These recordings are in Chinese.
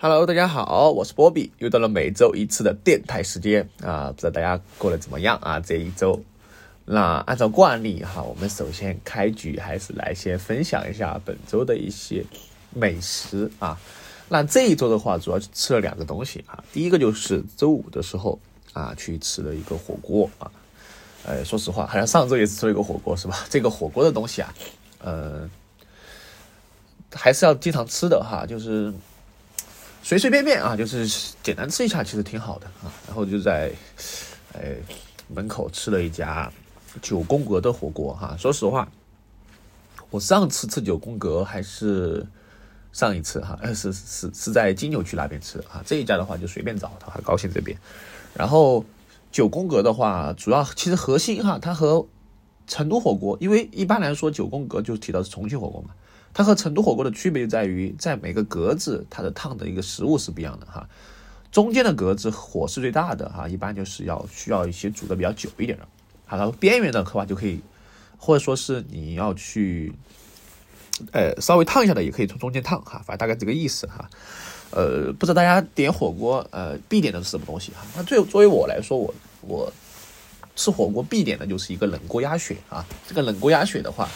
Hello，大家好，我是波比，又到了每周一次的电台时间啊，不知道大家过得怎么样啊？这一周，那按照惯例哈，我们首先开局还是来先分享一下本周的一些美食啊。那这一周的话，主要吃了两个东西啊，第一个就是周五的时候啊，去吃了一个火锅啊。呃，说实话，好像上周也吃了一个火锅是吧？这个火锅的东西啊，呃，还是要经常吃的哈，就是。随随便便啊，就是简单吃一下，其实挺好的啊。然后就在，哎，门口吃了一家九宫格的火锅哈。说实话，我上次吃九宫格还是上一次哈，是是是在金牛区那边吃的啊。这一家的话就随便找，他还高兴这边。然后九宫格的话，主要其实核心哈，它和成都火锅，因为一般来说九宫格就提到是重庆火锅嘛。它和成都火锅的区别就在于，在每个格子它的烫的一个食物是不一样的哈。中间的格子火是最大的哈，一般就是要需要一些煮的比较久一点的。好了，边缘的话就可以，或者说是你要去，呃，稍微烫一下的也可以从中间烫哈，反正大概这个意思哈。呃，不知道大家点火锅呃必点的是什么东西哈？那最作为我来说，我我吃火锅必点的就是一个冷锅鸭血啊。这个冷锅鸭血的话。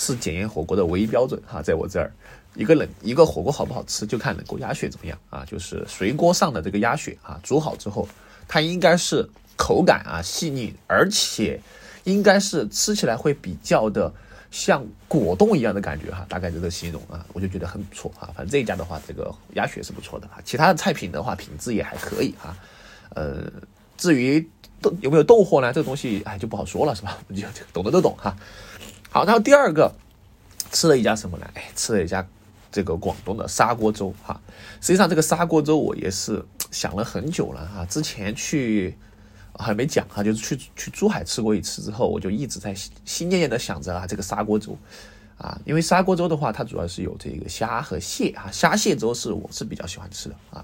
是检验火锅的唯一标准哈，在我这儿，一个冷一个火锅好不好吃，就看冷锅鸭血怎么样啊，就是水锅上的这个鸭血啊，煮好之后，它应该是口感啊细腻，而且应该是吃起来会比较的像果冻一样的感觉哈，大概这个形容啊，我就觉得很不错啊，反正这一家的话，这个鸭血是不错的啊，其他的菜品的话品质也还可以哈，呃，至于有没有冻货呢，这个东西哎就不好说了是吧？就懂的都懂哈。好，然后第二个吃了一家什么呢？哎，吃了一家这个广东的砂锅粥哈。实际上，这个砂锅粥我也是 想了很久了哈。之前去还没讲哈，就是去去珠海吃过一次之后，我就一直在心心念念的想着啊，这个砂锅粥啊，因为砂锅粥的话，它主要是有这个虾和蟹啊，虾蟹粥是我是比较喜欢吃的啊。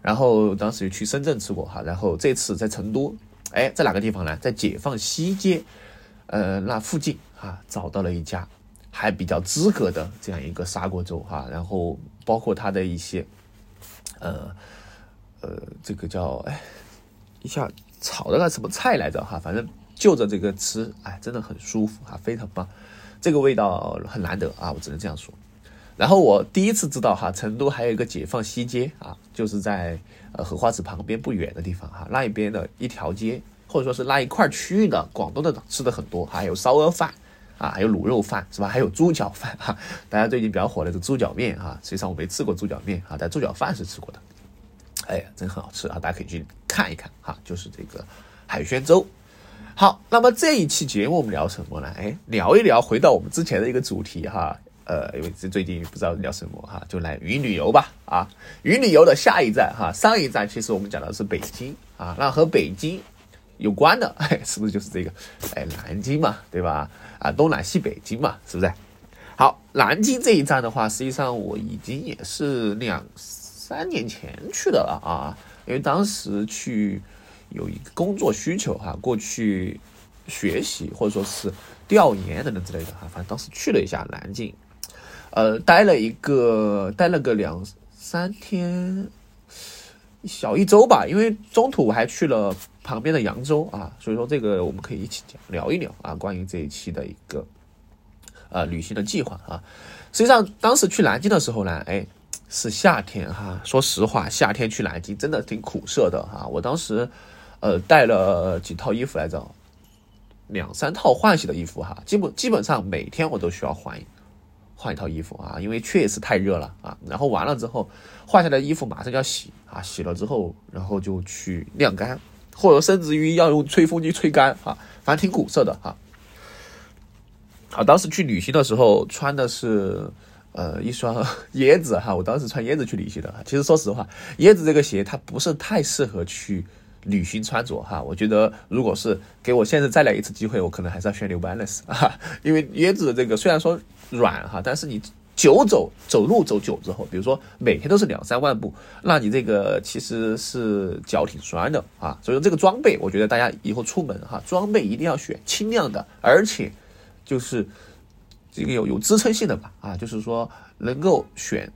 然后当时去深圳吃过哈，然后这次在成都，哎，在哪个地方呢？在解放西街，呃，那附近。啊，找到了一家还比较资格的这样一个砂锅粥哈，然后包括它的一些，呃呃，这个叫哎，一下炒的那什么菜来着哈，反正就着这个吃，哎，真的很舒服哈，非常棒，这个味道很难得啊，我只能这样说。然后我第一次知道哈，成都还有一个解放西街啊，就是在呃荷花池旁边不远的地方哈，那一边的一条街或者说是那一块区域的广东的吃的很多，还有烧鹅饭。啊，还有卤肉饭是吧？还有猪脚饭哈，大家最近比较火的这猪脚面哈，实际上我没吃过猪脚面啊，但猪脚饭是吃过的，哎呀，真很好吃啊，大家可以去看一看哈，就是这个海鲜粥。好，那么这一期节目我们聊什么呢？哎，聊一聊，回到我们之前的一个主题哈，呃，因为这最近不知道聊什么哈，就来云旅游吧啊，云旅游的下一站哈，上一站其实我们讲的是北京啊，那和北京。有关的，哎，是不是就是这个？哎，南京嘛，对吧？啊，东南西北京嘛，是不是？好，南京这一站的话，实际上我已经也是两三年前去的了啊，因为当时去有一个工作需求哈，过去学习或者说是调研等等之类的哈，反正当时去了一下南京，呃，待了一个，待了个两三天。小一周吧，因为中途我还去了旁边的扬州啊，所以说这个我们可以一起聊一聊啊，关于这一期的一个呃旅行的计划啊。实际上当时去南京的时候呢，哎，是夏天哈，说实话，夏天去南京真的挺苦涩的哈。我当时呃带了几套衣服来着，两三套换洗的衣服哈，基本基本上每天我都需要换一。换一套衣服啊，因为确实太热了啊。然后完了之后，换下来衣服马上就要洗啊，洗了之后，然后就去晾干，或者甚至于要用吹风机吹干啊，反正挺苦涩的哈。好，当时去旅行的时候穿的是呃一双 椰子哈，我当时穿椰子去旅行的。其实说实话，椰子这个鞋它不是太适合去旅行穿着哈。我觉得如果是给我现在再来一次机会，我可能还是要选 New Balance 啊，因为椰子的这个虽然说。软哈，但是你久走走路走久之后，比如说每天都是两三万步，那你这个其实是脚挺酸的啊。所以说这个装备，我觉得大家以后出门哈，装备一定要选轻量的，而且就是这个有有支撑性的吧啊，就是说能够选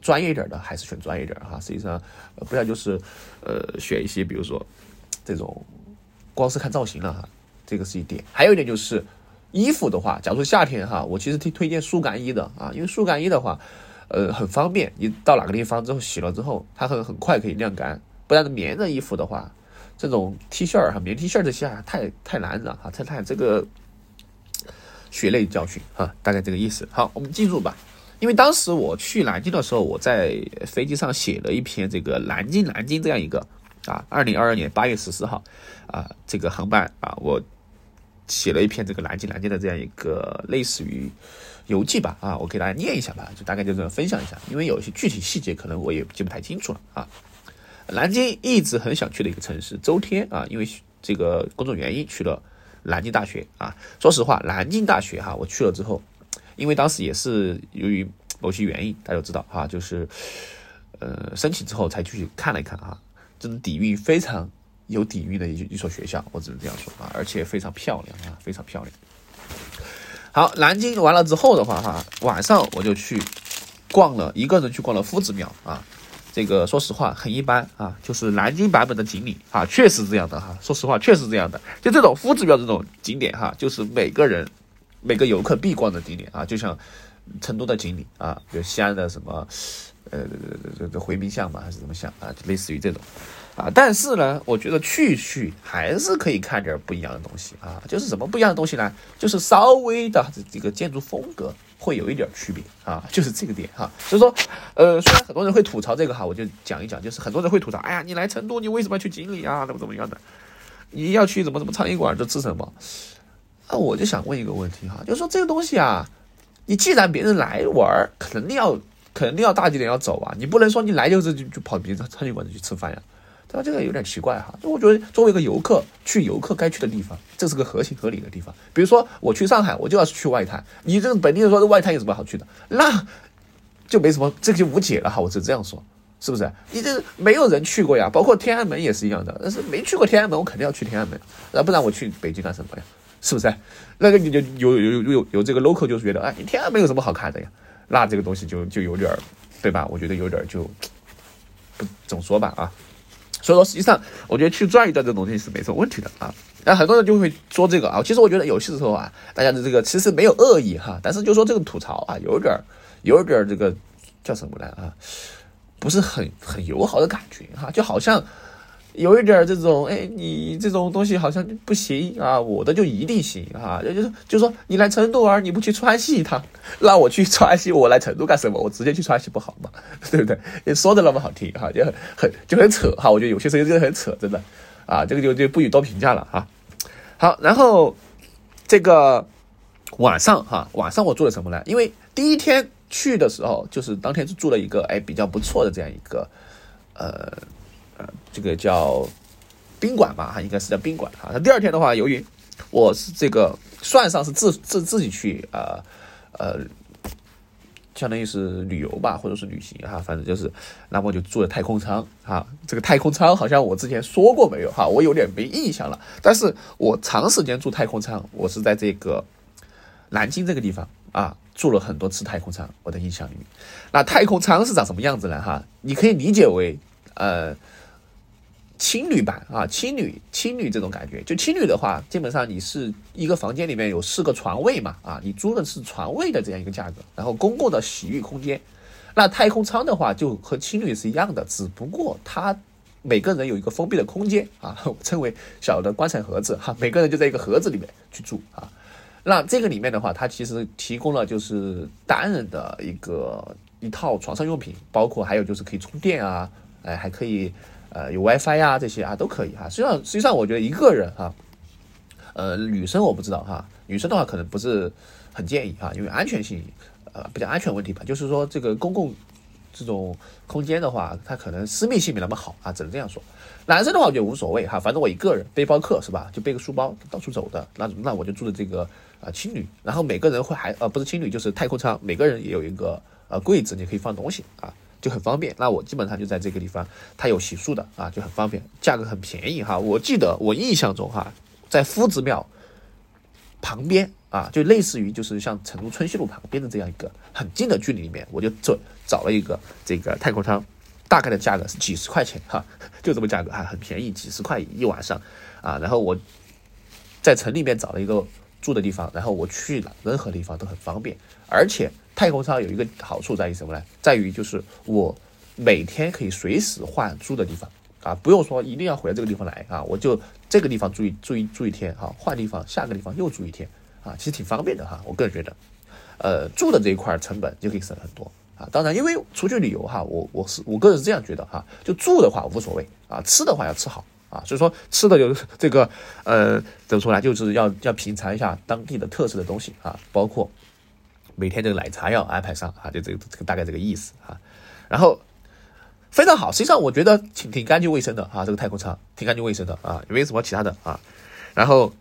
专业一点的还是选专业点哈。实际上，不要就是呃选一些比如说这种光是看造型了哈，这个是一点。还有一点就是衣服的话，假如说夏天哈，我其实推推荐速干衣的啊，因为速干衣的话，呃很方便，你到哪个地方之后洗了之后，它很很快可以晾干。不然棉的衣服的话，这种 T 恤哈，棉 T 恤这些啊，太太难了哈，太太这个。血泪教训哈，大概这个意思。好，我们记住吧。因为当时我去南京的时候，我在飞机上写了一篇这个南京南京这样一个啊，二零二二年八月十四号啊，这个航班啊，我写了一篇这个南京南京的这样一个类似于游记吧啊，我给大家念一下吧，就大概就这样分享一下。因为有一些具体细节可能我也记不太清楚了啊。南京一直很想去的一个城市，周天啊，因为这个工作原因去了。南京大学啊，说实话，南京大学哈，我去了之后，因为当时也是由于某些原因，大家都知道哈，就是呃申请之后才去看了一看啊，这种底蕴非常有底蕴的一一所学校，我只能这样说啊，而且非常漂亮啊，非常漂亮。好，南京完了之后的话哈，晚上我就去逛了一个人去逛了夫子庙啊。这个说实话很一般啊，就是南京版本的锦里啊，确实这样的哈。说实话，确实这样的。就这种夫子庙这种景点哈，就是每个人每个游客必逛的景点啊，就像成都的锦里啊，比如西安的什么呃这这回民巷嘛，还是什么巷啊，类似于这种啊。但是呢，我觉得去去还是可以看点不一样的东西啊。就是什么不一样的东西呢？就是稍微的这个建筑风格。会有一点区别啊，就是这个点哈。所以说，呃，虽然很多人会吐槽这个哈，我就讲一讲，就是很多人会吐槽，哎呀，你来成都，你为什么要去锦里啊？怎么怎么样的？你要去怎么怎么苍蝇馆，这吃什么？那我就想问一个问题哈，就是说这个东西啊，你既然别人来玩，肯定要肯定要大几点要走啊，你不能说你来就是就就跑别的苍蝇馆子去吃饭呀。那这个有点奇怪哈，就我觉得作为一个游客去游客该去的地方，这是个合情合理的地方。比如说我去上海，我就要去外滩，你这个本地人说这外滩有什么好去的，那就没什么，这就无解了哈。我是这样说，是不是？你这没有人去过呀，包括天安门也是一样的。但是没去过天安门，我肯定要去天安门，那不然我去北京干什么呀？是不是？那个你就有有有有有这个 local 就觉得，哎，天安门有什么好看的呀？那这个东西就就有点，对吧？我觉得有点就不怎么说吧啊。所以说，实际上我觉得去转一转这东西是没什么问题的啊。那很多人就会说这个啊，其实我觉得有些时候啊，大家的这个其实没有恶意哈，但是就说这个吐槽啊，有点儿，有点儿这个叫什么呢啊，不是很很友好的感觉哈，就好像。有一点这种，哎，你这种东西好像不行啊，我的就一定行啊，也就是就说你来成都玩，你不去川西一趟，让我去川西，我来成都干什么？我直接去川西不好吗？对不对？你说的那么好听哈，就很很就很扯哈，我觉得有些时候真的很扯，真的啊，这个就就不予多评价了哈。好，然后这个晚上哈，晚上我做了什么呢？因为第一天去的时候，就是当天是住了一个哎比较不错的这样一个呃。呃，这个叫宾馆吧，哈，应该是叫宾馆哈。那第二天的话，由于我是这个算上是自自自己去呃呃，相当于是旅游吧，或者是旅行哈，反正就是，那么就住了太空舱哈。这个太空舱好像我之前说过没有哈，我有点没印象了。但是我长时间住太空舱，我是在这个南京这个地方啊，住了很多次太空舱，我的印象里面。那太空舱是长什么样子呢？哈，你可以理解为呃。青旅版啊，青旅青旅这种感觉，就青旅的话，基本上你是一个房间里面有四个床位嘛，啊，你租的是床位的这样一个价格，然后公共的洗浴空间。那太空舱的话，就和青旅是一样的，只不过它每个人有一个封闭的空间啊，称为小的棺材盒子哈，每个人就在一个盒子里面去住啊。那这个里面的话，它其实提供了就是单人的一个一套床上用品，包括还有就是可以充电啊，哎，还可以。呃，有 WiFi 呀，这些啊都可以哈。实际上，实际上我觉得一个人哈，呃，女生我不知道哈，女生的话可能不是很建议哈，因为安全性，呃，比较安全问题吧。就是说这个公共这种空间的话，它可能私密性没那么好啊，只能这样说。男生的话我觉得无所谓哈，反正我一个人背包客是吧，就背个书包到处走的，那那我就住的这个啊青旅，然后每个人会还呃不是青旅就是太空舱，每个人也有一个呃柜子，你可以放东西啊。就很方便，那我基本上就在这个地方，它有洗漱的啊，就很方便，价格很便宜哈。我记得我印象中哈，在夫子庙旁边啊，就类似于就是像成都春熙路旁边的这样一个很近的距离里面，我就找找了一个这个太空舱，大概的价格是几十块钱哈，就这么价格还很便宜，几十块一晚上啊。然后我在城里面找了一个住的地方，然后我去了任何地方都很方便，而且太空舱有一个好处在于什么呢？在于就是我每天可以随时换住的地方。啊，不用说，一定要回到这个地方来啊！我就这个地方住一住一住一天，哈，换地方，下个地方又住一天，啊，其实挺方便的哈。我个人觉得，呃，住的这一块成本就可以省很多啊。当然，因为出去旅游哈，我我是我个人是这样觉得哈，就住的话无所谓啊，吃的话要吃好啊。所以说吃的就这个呃怎么说呢，就是要要品尝一下当地的特色的东西啊，包括每天这个奶茶要安排上啊，就这个这个大概这个意思啊，然后。非常好，实际上我觉得挺挺干净卫生的啊，这个太空舱挺干净卫生的啊，也没什么其他的啊。然后，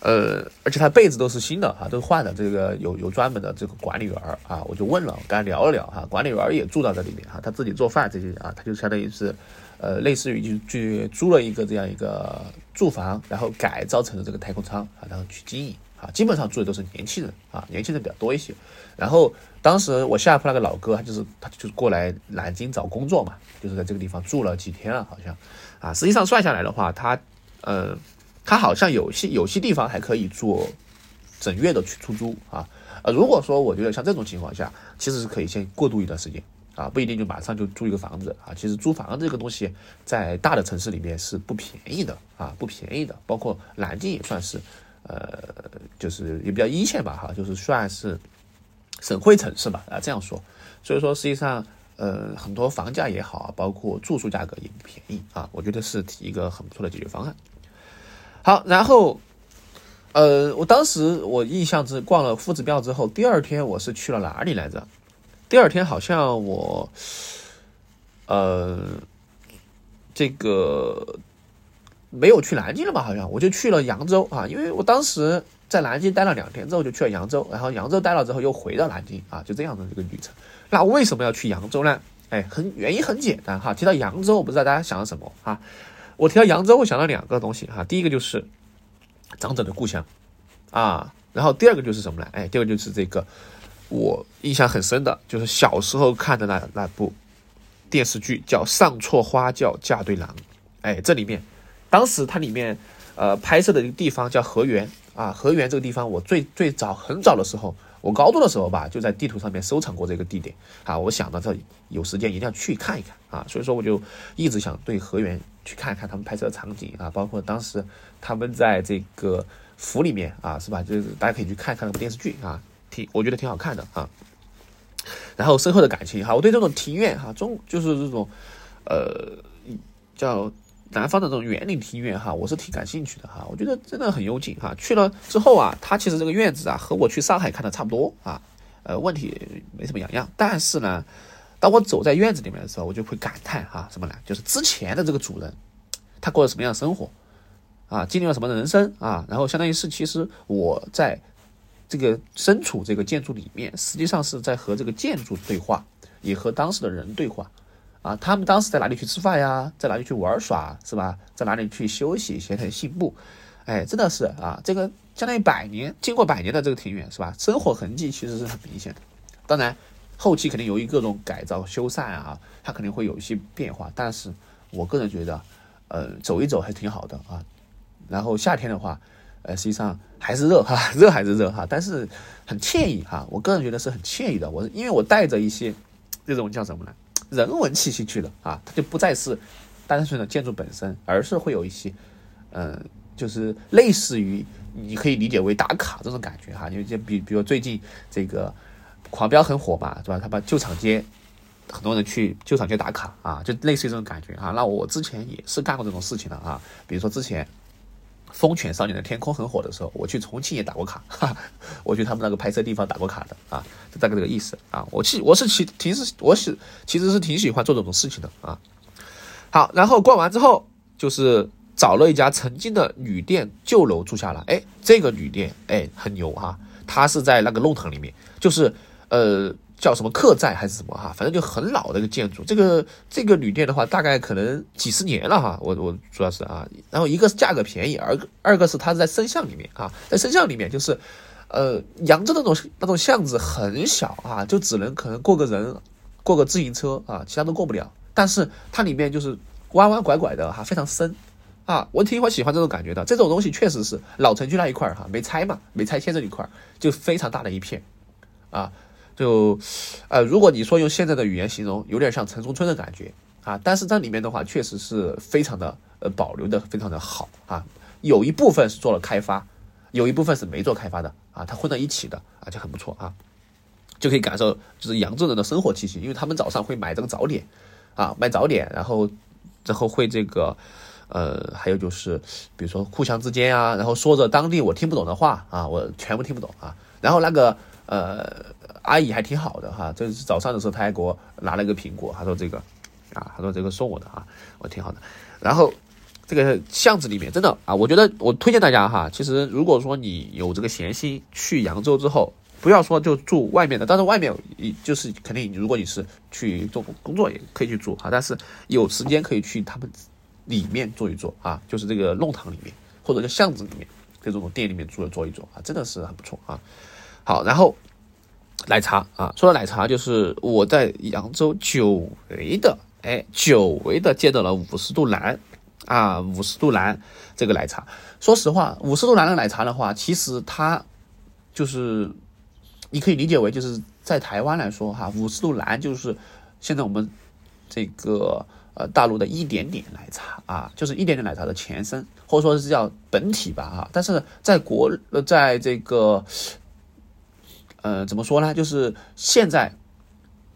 呃，而且它被子都是新的啊，都是换的。这个有有专门的这个管理员啊，我就问了，跟他聊了聊哈，管理员也住到这里面哈，他自己做饭这些啊，他就相当于是，呃，类似于就去租了一个这样一个住房，然后改造成了这个太空舱啊，然后去经营。啊，基本上住的都是年轻人啊，年轻人比较多一些。然后当时我下铺那个老哥，他就是他就是过来南京找工作嘛，就是在这个地方住了几天了，好像啊，实际上算下来的话，他呃，他好像有些有些地方还可以做整月的去出租啊。呃，如果说我觉得像这种情况下，其实是可以先过渡一段时间啊，不一定就马上就租一个房子啊。其实租房这个东西在大的城市里面是不便宜的啊，不便宜的，包括南京也算是。呃，就是也比较一线吧，哈，就是算是省会城市吧，啊，这样说。所以说，实际上，呃，很多房价也好，包括住宿价格也不便宜啊，我觉得是一个很不错的解决方案。好，然后，呃，我当时我印象是逛了夫子庙之后，第二天我是去了哪里来着？第二天好像我，呃，这个。没有去南京了吧？好像我就去了扬州啊，因为我当时在南京待了两天之后就去了扬州，然后扬州待了之后又回到南京啊，就这样的一个旅程。那为什么要去扬州呢？哎，很原因很简单哈。提到扬州，我不知道大家想到什么啊？我提到扬州，我想到两个东西哈。第一个就是长者的故乡啊，然后第二个就是什么呢？哎，第二个就是这个我印象很深的，就是小时候看的那那部电视剧叫《上错花轿嫁对郎》，哎，这里面。当时它里面，呃，拍摄的一个地方叫河源啊，河源这个地方，我最最早很早的时候，我高中的时候吧，就在地图上面收藏过这个地点啊。我想到这有时间一定要去看一看啊，所以说我就一直想对河源去看一看他们拍摄的场景啊，包括当时他们在这个府里面啊，是吧？就是大家可以去看看那部电视剧啊，挺我觉得挺好看的啊。然后深厚的感情哈，我对这种庭院哈，中就是这种，呃，叫。南方的这种园林庭院哈，我是挺感兴趣的哈，我觉得真的很幽静哈。去了之后啊，它其实这个院子啊，和我去上海看的差不多啊，呃，问题没什么两样。但是呢，当我走在院子里面的时候，我就会感叹哈，什么呢？就是之前的这个主人，他过了什么样的生活啊，经历了什么人生啊，然后相当于是其实我在这个身处这个建筑里面，实际上是在和这个建筑对话，也和当时的人对话。啊，他们当时在哪里去吃饭呀？在哪里去玩耍，是吧？在哪里去休息、闲谈信步？哎，真的是啊，这个相当于百年，经过百年的这个庭院，是吧？生活痕迹其实是很明显的。当然，后期肯定由于各种改造、修缮啊，它肯定会有一些变化。但是我个人觉得，呃，走一走还挺好的啊。然后夏天的话，呃，实际上还是热哈，热还是热哈，但是很惬意哈。我个人觉得是很惬意的。我因为我带着一些这种叫什么呢？人文气息去了啊，它就不再是单纯的建筑本身，而是会有一些，嗯，就是类似于你可以理解为打卡这种感觉哈。因为就比比如最近这个狂飙很火嘛，是吧？他把旧厂街很多人去旧厂街打卡啊，就类似于这种感觉啊。那我之前也是干过这种事情的啊，比如说之前。《风犬少年的天空》很火的时候，我去重庆也打过卡，哈，我去他们那个拍摄地方打过卡的啊，就大概这个意思啊。我其我是其其实我喜其实是挺喜欢做这种事情的啊。好，然后逛完之后，就是找了一家曾经的旅店旧楼住下了。哎，这个旅店哎很牛哈，它是在那个弄堂里面，就是呃。叫什么客栈还是什么哈，反正就很老的一个建筑。这个这个旅店的话，大概可能几十年了哈。我我主要是啊，然后一个是价格便宜，而二个是它是在深巷里面啊，在深巷里面就是，呃，扬州那种那种巷子很小啊，就只能可能过个人，过个自行车啊，其他都过不了。但是它里面就是弯弯拐拐的哈，非常深啊，我挺喜欢这种感觉的。这种东西确实是老城区那一块儿哈，没拆嘛，没拆迁这一块就非常大的一片啊，就呃，如果你说用现在的语言形容，有点像城中村的感觉啊。但是这里面的话，确实是非常的呃保留的非常的好啊，有一部分是做了开发。有一部分是没做开发的啊，它混在一起的啊，就很不错啊，就可以感受就是扬州人的生活气息，因为他们早上会买这个早点啊，买早点，然后然后会这个呃，还有就是比如说互相之间啊，然后说着当地我听不懂的话啊，我全部听不懂啊，然后那个呃阿姨还挺好的哈，这是早上的时候她还给我拿了一个苹果，她说这个啊，她说这个送我的啊，我挺好的，然后。这个巷子里面真的啊，我觉得我推荐大家哈。其实如果说你有这个闲心去扬州之后，不要说就住外面的，但是外面就是肯定，如果你是去做工作也可以去住哈。但是有时间可以去他们里面坐一坐啊，就是这个弄堂里面或者叫巷子里面这种店里面住了坐一坐啊，真的是很不错啊。好，然后奶茶啊，说到奶茶，就是我在扬州久违的哎，久违的见到了五十度蓝。啊，五十度蓝这个奶茶，说实话，五十度蓝的奶茶的话，其实它就是你可以理解为就是在台湾来说哈，五十度蓝就是现在我们这个呃大陆的一点点奶茶啊，就是一点点奶茶的前身，或者说是叫本体吧哈。但是在国呃在这个呃怎么说呢，就是现在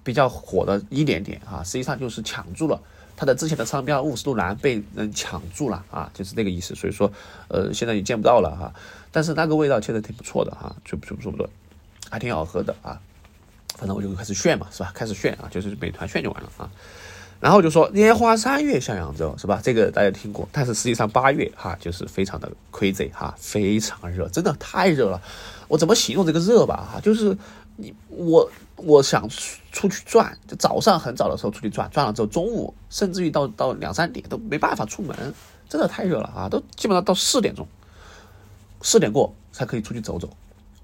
比较火的一点点啊，实际上就是抢住了。它的之前的商标五十度蓝被人抢住了啊，就是那个意思。所以说，呃，现在也见不到了哈。但是那个味道确实挺不错的哈，就就不错，还挺好喝的啊。反正我就开始炫嘛，是吧？开始炫啊，就是美团炫就完了啊。然后就说烟花三月下扬州，是吧？这个大家听过。但是实际上八月哈，就是非常的 crazy 哈，非常热，真的太热了。我怎么形容这个热吧？哈，就是你我。我想出去转，就早上很早的时候出去转，转了之后中午，甚至于到到两三点都没办法出门，真的太热了啊！都基本上到四点钟，四点过才可以出去走走，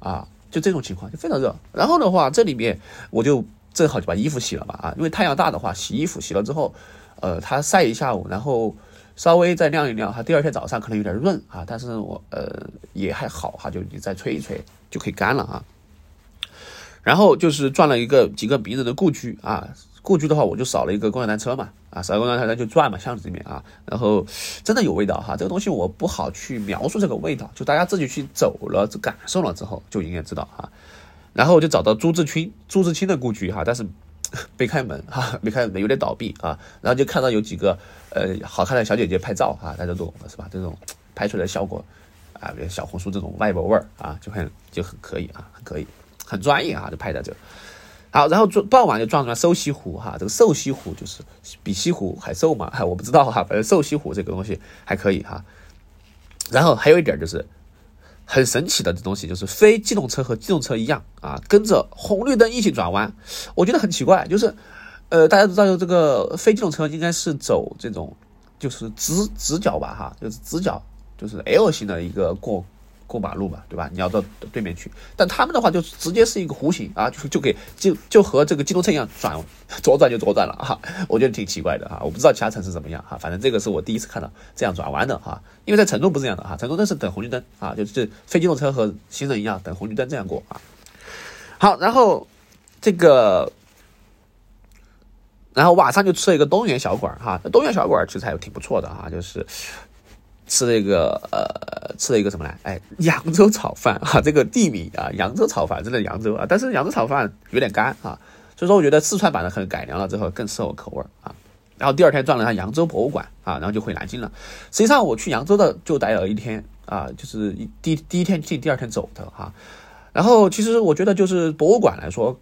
啊，就这种情况就非常热。然后的话，这里面我就正好就把衣服洗了吧，啊，因为太阳大的话，洗衣服洗了之后，呃，它晒一下午，然后稍微再晾一晾，它第二天早上可能有点润啊，但是我呃也还好哈，就你再吹一吹就可以干了啊。然后就是转了一个几个名人的故居啊，故居的话我就扫了一个共享单车嘛，啊，扫共享单车就转嘛，巷子里面啊，然后真的有味道哈，这个东西我不好去描述这个味道，就大家自己去走了感受了之后就应该知道哈。然后我就找到朱自清，朱自清的故居哈，但是 没开门 哈，没开门有点倒闭啊，然后就看到有几个呃好看的小姐姐拍照哈，大家都懂的是吧？这种拍出来的效果啊，小红书这种外国味儿啊，就很就很可以啊，很可以。很专业啊，就拍在这。好，然后撞傍晚就撞上瘦西湖哈，这个瘦西湖就是比西湖还瘦嘛，我不知道哈，反正瘦西湖这个东西还可以哈。然后还有一点就是很神奇的这东西，就是非机动车和机动车一样啊，跟着红绿灯一起转弯。我觉得很奇怪，就是呃，大家都知道这个非机动车应该是走这种就是直直角吧哈，就是直角，就是 L 型的一个过。过马路嘛，对吧？你要到对面去，但他们的话就直接是一个弧形啊，就就给就就和这个机动车一样转左转就左转了哈，我觉得挺奇怪的哈，我不知道其他城市怎么样哈，反正这个是我第一次看到这样转弯的哈，因为在成都不是这样的哈，成都都是等红绿灯啊，就是非机动车和行人一样等红绿灯这样过啊。好，然后这个，然后晚上就吃了一个东园小馆哈，东园小馆其实还挺不错的哈，就是。吃了一个呃，吃了一个什么呢？哎，扬州炒饭哈，这个地名啊，扬州炒饭真的扬州啊，但是扬州炒饭有点干啊，所以说我觉得四川版的可能改良了之后更适合我口味啊。然后第二天转了一下扬州博物馆啊，然后就回南京了。实际上我去扬州的就待了一天啊，就是第第一天进，第二天走的哈。然后其实我觉得就是博物馆来说。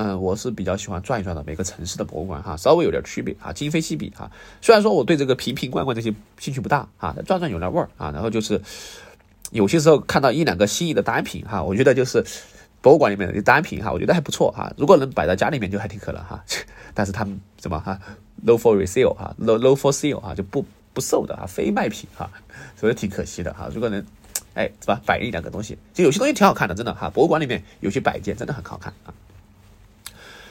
嗯，我是比较喜欢转一转的每个城市的博物馆哈，稍微有点区别啊，今非昔比哈。虽然说我对这个瓶瓶罐罐这些兴趣不大啊，转转有点味儿啊。然后就是有些时候看到一两个心仪的单品哈，我觉得就是博物馆里面的单品哈，我觉得还不错哈。如果能摆在家里面就还挺可能哈。但是他们什么哈，low for resale 哈，low low for sale 哈，就不不售的啊，非卖品哈，所以挺可惜的哈。如果能哎，是吧？摆一两个东西，就有些东西挺好看的，真的哈。博物馆里面有些摆件真的很好看啊。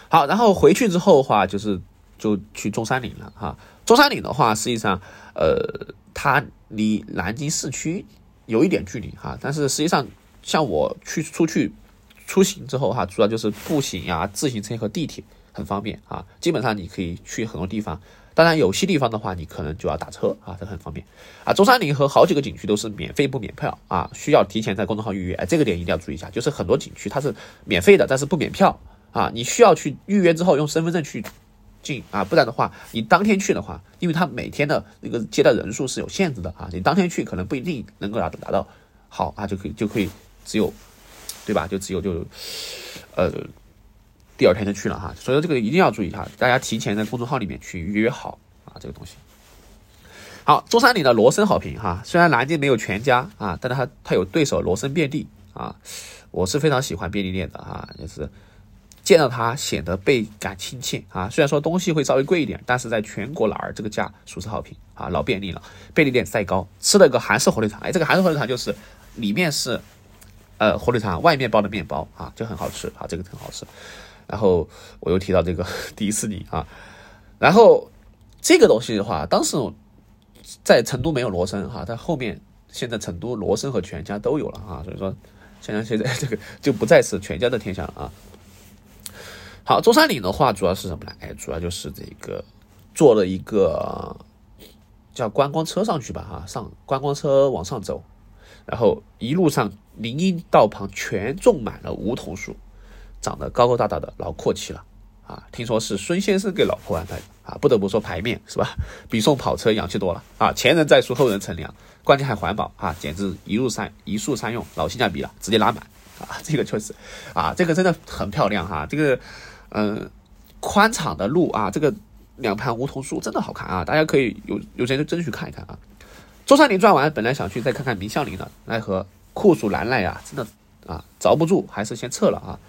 好，然后回去之后的话，就是就去中山陵了哈。中山陵的话，实际上，呃，它离南京市区有一点距离哈，但是实际上，像我去出去出行之后哈，主要就是步行呀、自行车和地铁很方便啊。基本上你可以去很多地方。当然，有些地方的话，你可能就要打车啊，这很方便啊。中山陵和好几个景区都是免费不免票啊，需要提前在公众号预约。哎，这个点一定要注意一下，就是很多景区它是免费的，但是不免票啊。你需要去预约之后用身份证去进啊，不然的话，你当天去的话，因为他每天的那个接待人数是有限制的啊，你当天去可能不一定能够达达到好啊，就可以就可以只有对吧？就只有就呃。第二天就去了哈，所以说这个一定要注意哈，大家提前在公众号里面去预约好啊，这个东西。好，中山陵的罗森好评哈，虽然南京没有全家啊，但是他他有对手罗森便利啊，我是非常喜欢便利店的啊，就是见到它显得倍感亲切啊。虽然说东西会稍微贵一点，但是在全国哪儿这个价属实好评啊，老便利了。便利店赛高，吃了个韩式火腿肠，哎，这个韩式火腿肠就是里面是呃火腿肠，外面包的面包啊，就很好吃啊，这个很好吃。然后我又提到这个 迪士尼啊，然后这个东西的话，当时在成都没有罗森哈，但后面现在成都罗森和全家都有了啊，所以说现在现在这个就不再是全家的天下了啊。好，中山陵的话主要是什么呢？哎，主要就是这个坐了一个叫观光车上去吧哈，上观光车往上走，然后一路上林荫道旁全种满了梧桐树。长得高高大大的老阔气了啊！听说是孙先生给老婆安排的啊！不得不说排面是吧？比送跑车洋气多了啊！前人栽树后人乘凉，关键还环保啊！简直一路三一树三用，老性价比了，直接拉满啊！这个确实啊，这个真的很漂亮哈！这个嗯，宽敞的路啊，这个两旁梧桐树真的好看啊！大家可以有有时间就真去看一看啊！中山陵转完，本来想去再看看明孝陵的，奈何酷暑难耐呀，真的啊，着不住，还是先撤了啊！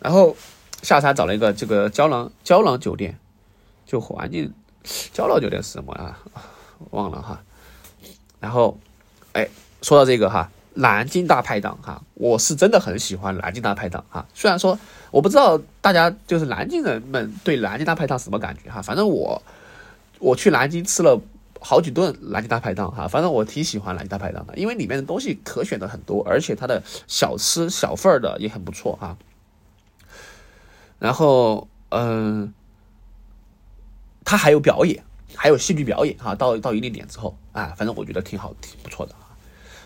然后下山找了一个这个胶囊胶囊酒店，就环境胶囊酒店是什么啊？忘了哈。然后，哎，说到这个哈，南京大排档哈，我是真的很喜欢南京大排档哈。虽然说我不知道大家就是南京人们对南京大排档什么感觉哈，反正我我去南京吃了好几顿南京大排档哈，反正我挺喜欢南京大排档的，因为里面的东西可选的很多，而且它的小吃小份儿的也很不错啊。然后，嗯，他还有表演，还有戏剧表演哈。到到一定点之后，啊，反正我觉得挺好，挺不错的。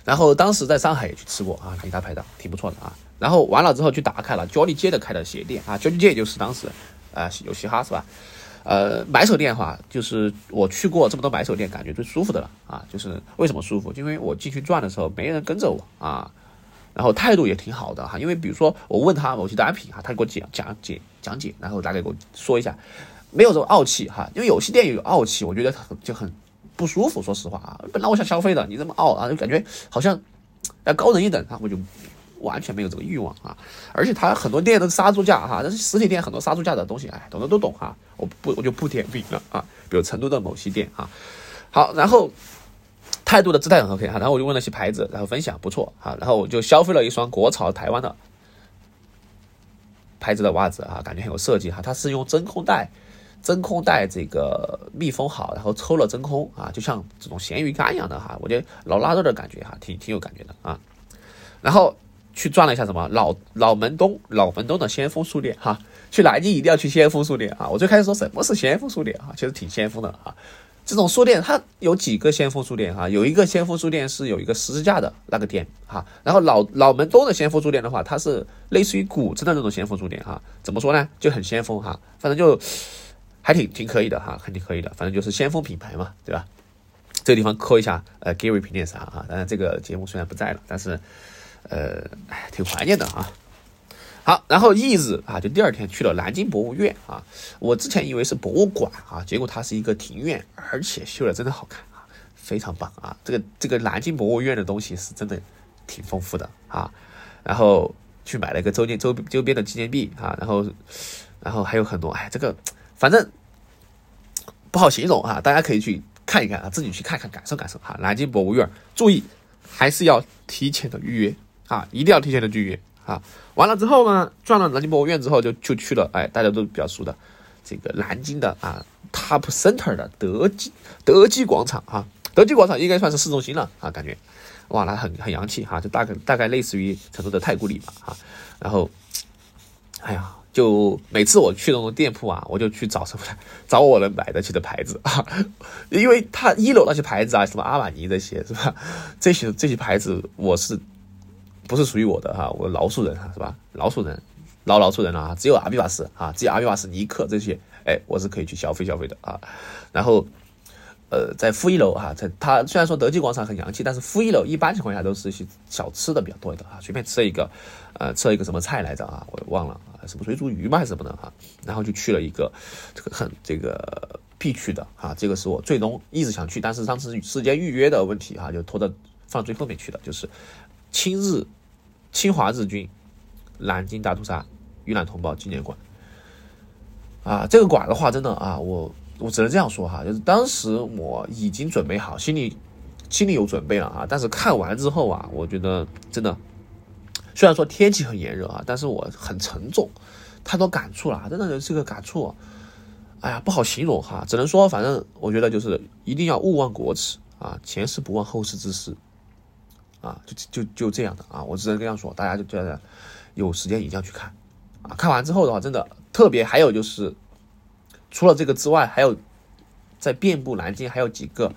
然后当时在上海也去吃过啊，南京大排档挺不错的啊。然后完了之后去打开了 Johnny 街的开的鞋店啊，Johnny 街就是当时啊有嘻哈是吧？呃，买手店的话，就是我去过这么多买手店，感觉最舒服的了啊。就是为什么舒服？因为我进去转的时候没人跟着我啊。然后态度也挺好的哈，因为比如说我问他某些单品哈，他给我讲讲解讲解，然后大概给我说一下，没有这种傲气哈，因为有些店有傲气，我觉得很就很不舒服。说实话啊，本来我想消费的，你这么傲啊，就感觉好像要高人一等啊，我就完全没有这个欲望啊。而且他很多店都杀猪价哈，但是实体店很多杀猪价的东西，哎，懂的都懂哈，我不我就不点名了啊。比如成都的某些店啊，好，然后。态度的姿态很 OK 哈，然后我就问了些牌子，然后分享不错哈，然后我就消费了一双国潮台湾的牌子的袜子啊，感觉很有设计哈，它是用真空袋，真空袋这个密封好，然后抽了真空啊，就像这种咸鱼干一样的哈，我觉得老腊肉的感觉哈，挺挺有感觉的啊。然后去转了一下什么老老门东老门东的先锋书店哈，去南京一定要去先锋书店啊。我最开始说什么是先锋书店啊，其实挺先锋的啊。这种书店它有几个先锋书店哈，有一个先锋书店是有一个十字架的那个店哈，然后老老门东的先锋书店的话，它是类似于古镇的那种先锋书店哈，怎么说呢？就很先锋哈，反正就还挺挺可以的哈，肯定可以的，反正就是先锋品牌嘛，对吧？这个地方扣一下呃，Gary 平点啥啊？当然这个节目虽然不在了，但是呃，哎，挺怀念的啊。好，然后翌日啊，就第二天去了南京博物院啊。我之前以为是博物馆啊，结果它是一个庭院，而且修的真的好看啊，非常棒啊。这个这个南京博物院的东西是真的挺丰富的啊。然后去买了一个周边周周边的纪念币啊，然后然后还有很多，哎，这个反正不好形容啊，大家可以去看一看啊，自己去看看感受感受哈。南京博物院，注意还是要提前的预约啊，一定要提前的预约啊。完了之后呢，转了南京博物院之后，就就去了，哎，大家都比较熟的这个南京的啊 Top Center 的德基德基广场啊，德基广场应该算是市中心了啊，感觉哇，那很很洋气哈，就大概大概类似于成都的太古里吧啊，然后，哎呀。就每次我去那种店铺啊，我就去找什么？找我能买得起的牌子啊，因为他一楼那些牌子啊，什么阿玛尼这些是吧？这些这些牌子我是不是属于我的哈？我老鼠人哈是吧？老鼠人老老鼠人了啊！只有阿比巴斯啊，只有阿比巴斯尼克这些，哎，我是可以去消费消费的啊。然后呃，在负一楼哈，在它虽然说德基广场很洋气，但是负一楼一般情况下都是一些小吃的比较多的啊，随便吃一个呃，吃一个什么菜来着啊？我忘了。什么水煮鱼嘛还是什么的哈，然后就去了一个这个很这个必去的哈，这个是我最终一直想去，但是当时时间预约的问题哈，就拖到放最后面去的，就是亲日侵华日军南京大屠杀遇难同胞纪念馆啊，这个馆的话真的啊，我我只能这样说哈，就是当时我已经准备好，心里心里有准备了啊，但是看完之后啊，我觉得真的。虽然说天气很炎热啊，但是我很沉重，太多感触了，真的是个感触，哎呀，不好形容哈，只能说，反正我觉得就是一定要勿忘国耻啊，前事不忘后事之师，啊，就就就这样的啊，我只能这样说，大家就觉得有时间一定要去看啊，看完之后的话，真的特别，还有就是，除了这个之外，还有在遍布南京还有几个，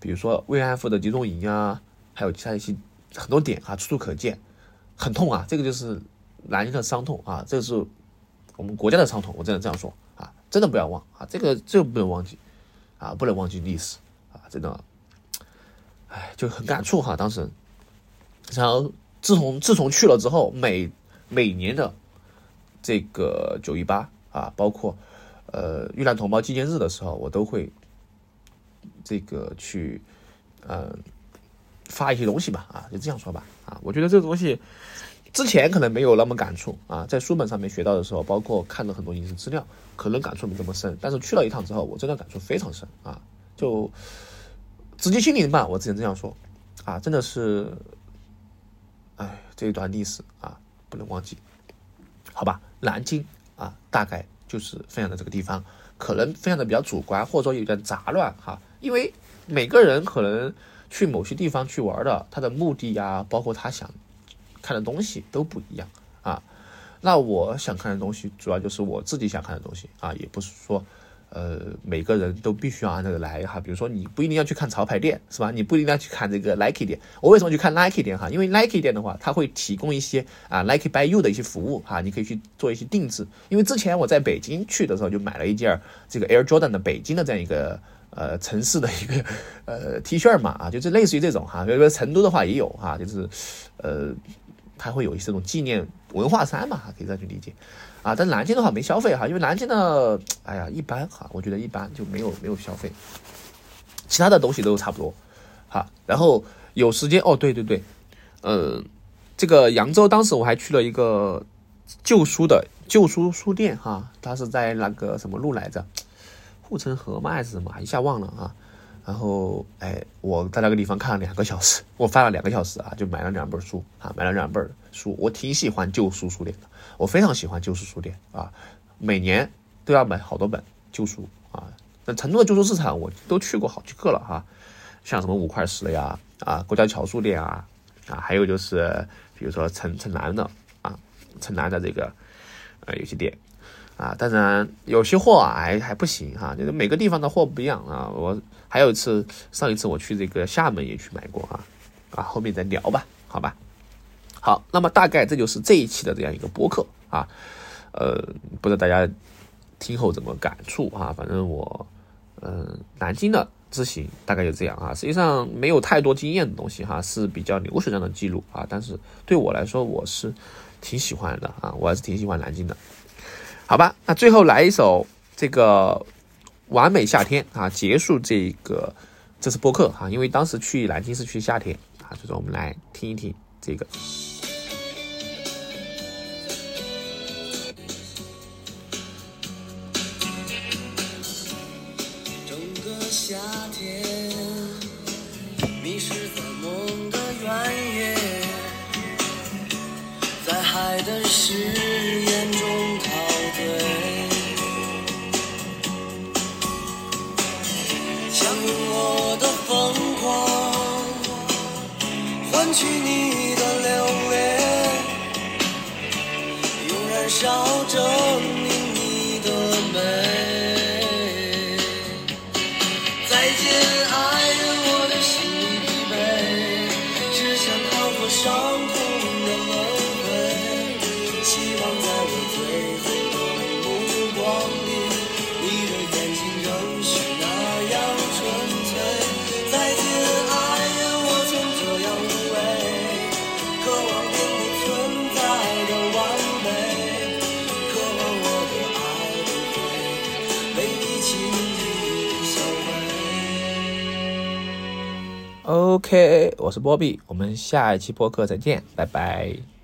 比如说慰安妇的集中营啊，还有其他一些很多点啊，处处可见。很痛啊，这个就是南京的伤痛啊，这是我们国家的伤痛，我只能这样说啊，真的不要忘啊，这个这个不能忘记啊，不能忘记历史啊，真的，哎，就很感触哈，当时，然后自从自从去了之后，每每年的这个九一八啊，包括呃遇难同胞纪念日的时候，我都会这个去嗯。发一些东西吧，啊，就这样说吧，啊，我觉得这个东西之前可能没有那么感触啊，在书本上面学到的时候，包括看了很多影视资料，可能感触没这么深，但是去了一趟之后，我真的感触非常深啊，就直击心灵吧，我只能这样说，啊，真的是，哎，这一段历史啊，不能忘记，好吧，南京啊，大概就是分享的这个地方，可能分享的比较主观，或者说有点杂乱哈，因为每个人可能。去某些地方去玩的，他的目的呀，包括他想看的东西都不一样啊。那我想看的东西，主要就是我自己想看的东西啊，也不是说，呃，每个人都必须要按这个来哈。比如说，你不一定要去看潮牌店，是吧？你不一定要去看这个 Nike 店。我为什么去看 Nike 店哈？因为 Nike 店的话，它会提供一些啊 Nike by You 的一些服务哈，你可以去做一些定制。因为之前我在北京去的时候，就买了一件这个 Air Jordan 的北京的这样一个。呃，城市的一个呃 T 恤嘛，啊，就是类似于这种哈，比如说成都的话也有哈，就是呃，它会有一些这种纪念文化衫嘛，可以这样去理解啊。但南京的话没消费哈，因为南京的哎呀一般哈，我觉得一般就没有没有消费，其他的东西都差不多哈。然后有时间哦，对对对，呃，这个扬州当时我还去了一个旧书的旧书书店哈，它是在那个什么路来着？护城河嘛还是什么，一下忘了啊。然后哎，我在那个地方看了两个小时，我翻了两个小时啊，就买了两本书啊，买了两本书。我挺喜欢旧书书店的，我非常喜欢旧书书店啊，每年都要买好多本旧书啊。那成都的旧书市场我都去过好几个了哈，像什么五块石呀，啊，郭家桥书店啊，啊，还有就是比如说城城南的啊，城南的这个呃有些店。啊，当然有些货还还不行哈，就是每个地方的货不一样啊。我还有一次，上一次我去这个厦门也去买过啊，啊，后面再聊吧，好吧。好，那么大概这就是这一期的这样一个播客啊，呃，不知道大家听后怎么感触啊？反正我，嗯，南京的之行大概就这样啊。实际上没有太多经验的东西哈，是比较流水账的记录啊。但是对我来说，我是挺喜欢的啊，我还是挺喜欢南京的。好吧那最后来一首这个完美夏天啊结束这个这次播客哈因为当时去南京是去夏天啊所以说我们来听一听这个。整个夏天迷失在梦的原野在海的失去你。OK，我是波比，我们下一期播客再见，拜拜。